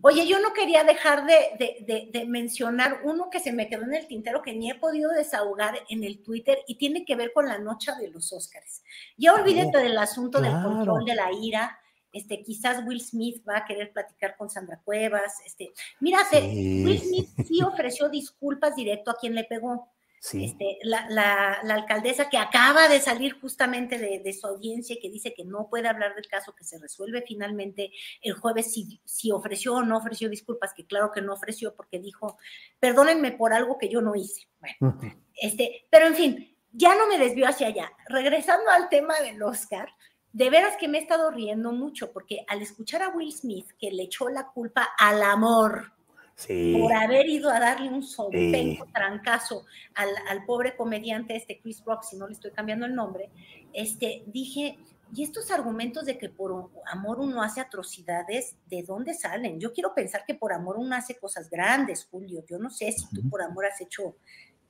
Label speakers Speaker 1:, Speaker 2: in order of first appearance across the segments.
Speaker 1: Oye, yo no quería dejar de, de, de, de, mencionar uno que se me quedó en el tintero que ni he podido desahogar en el Twitter y tiene que ver con la noche de los Óscares. Ya olvídate oh, del asunto claro. del control de la ira. Este, quizás Will Smith va a querer platicar con Sandra Cuevas. Este, mírate, sí. Will Smith sí ofreció disculpas directo a quien le pegó. Sí. Este, la, la, la, alcaldesa que acaba de salir justamente de, de, su audiencia y que dice que no puede hablar del caso que se resuelve finalmente el jueves si, si ofreció o no ofreció disculpas, que claro que no ofreció porque dijo, perdónenme por algo que yo no hice. Bueno, uh -huh. este, pero en fin, ya no me desvió hacia allá. Regresando al tema del Oscar, de veras que me he estado riendo mucho porque al escuchar a Will Smith que le echó la culpa al amor, Sí. por haber ido a darle un solpenco sí. trancazo al, al, pobre comediante este Chris Rock, si no le estoy cambiando el nombre, este, dije, y estos argumentos de que por amor uno hace atrocidades, ¿de dónde salen? Yo quiero pensar que por amor uno hace cosas grandes, Julio. Yo no sé si tú por amor has hecho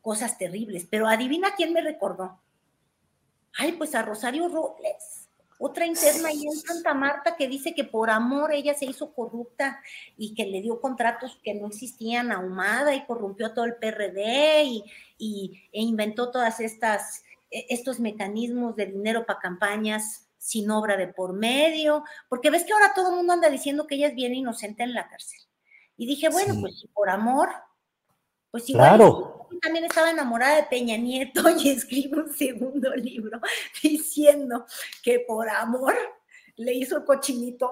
Speaker 1: cosas terribles, pero adivina quién me recordó. Ay, pues a Rosario Robles otra interna ahí en Santa Marta que dice que por amor ella se hizo corrupta y que le dio contratos que no existían ahumada y corrompió todo el PRD y, y e inventó todas estas estos mecanismos de dinero para campañas sin obra de por medio, porque ves que ahora todo el mundo anda diciendo que ella es bien inocente en la cárcel. Y dije, bueno, sí. pues por amor, pues igual claro. también estaba enamorada de Peña Nieto y escribe un segundo libro diciendo que por amor le hizo el cochinito.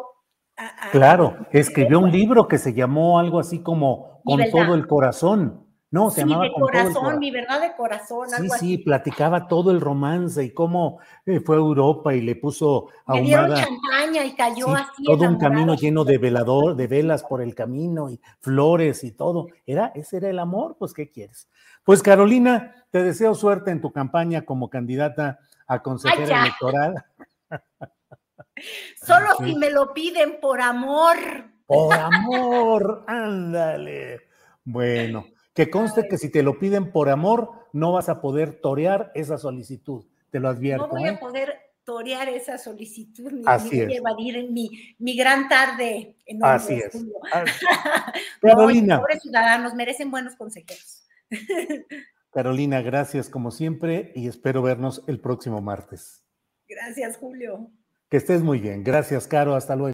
Speaker 1: A,
Speaker 2: a, claro, escribió un libro que se llamó algo así como Con todo el corazón. No, se
Speaker 1: sí,
Speaker 2: llamaba
Speaker 1: de
Speaker 2: con
Speaker 1: corazón,
Speaker 2: todo el
Speaker 1: mi verdad de corazón.
Speaker 2: Sí,
Speaker 1: algo
Speaker 2: sí,
Speaker 1: así.
Speaker 2: platicaba todo el romance y cómo eh, fue a Europa y le puso
Speaker 1: dieron
Speaker 2: ahumada.
Speaker 1: champaña y cayó
Speaker 2: Sí,
Speaker 1: así.
Speaker 2: todo un camino lleno de velador, de velas por el camino y flores y todo. Era, ese era el amor, pues, ¿qué quieres? Pues Carolina, te deseo suerte en tu campaña como candidata a consejera electoral.
Speaker 1: Solo
Speaker 2: Sí.
Speaker 1: si me lo piden por amor.
Speaker 2: Por amor, ándale. Bueno, que conste que si te lo piden por amor, no vas a poder torear esa solicitud. Te lo advierto.
Speaker 1: No voy
Speaker 2: ¿eh?
Speaker 1: a poder torear esa solicitud ni,
Speaker 2: Así
Speaker 1: ni
Speaker 2: es.
Speaker 1: evadir mi, mi gran tarde en
Speaker 2: Así es.
Speaker 1: Julio.
Speaker 2: Así-
Speaker 1: No,
Speaker 2: Carolina.
Speaker 1: pobres ciudadanos merecen buenos consejeros.
Speaker 2: Carolina, gracias como siempre y espero vernos el próximo martes.
Speaker 1: Gracias, Julio.
Speaker 2: Que estés muy bien. Gracias, Caro. Hasta luego.